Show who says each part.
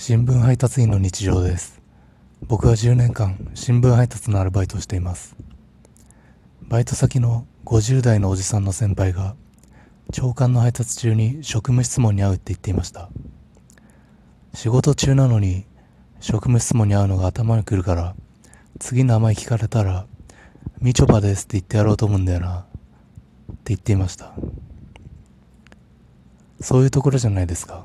Speaker 1: 新聞配達員の日常です。僕は10年間新聞配達のアルバイトをしています。バイト先の50代のおじさんの先輩が長官の配達中に職務質問に会うって言っていました。仕事中なのに職務質問に会うのが頭にくるから次の名前聞かれたらみちょぱですって言ってやろうと思うんだよなって言っていました。そういうところじゃないですか。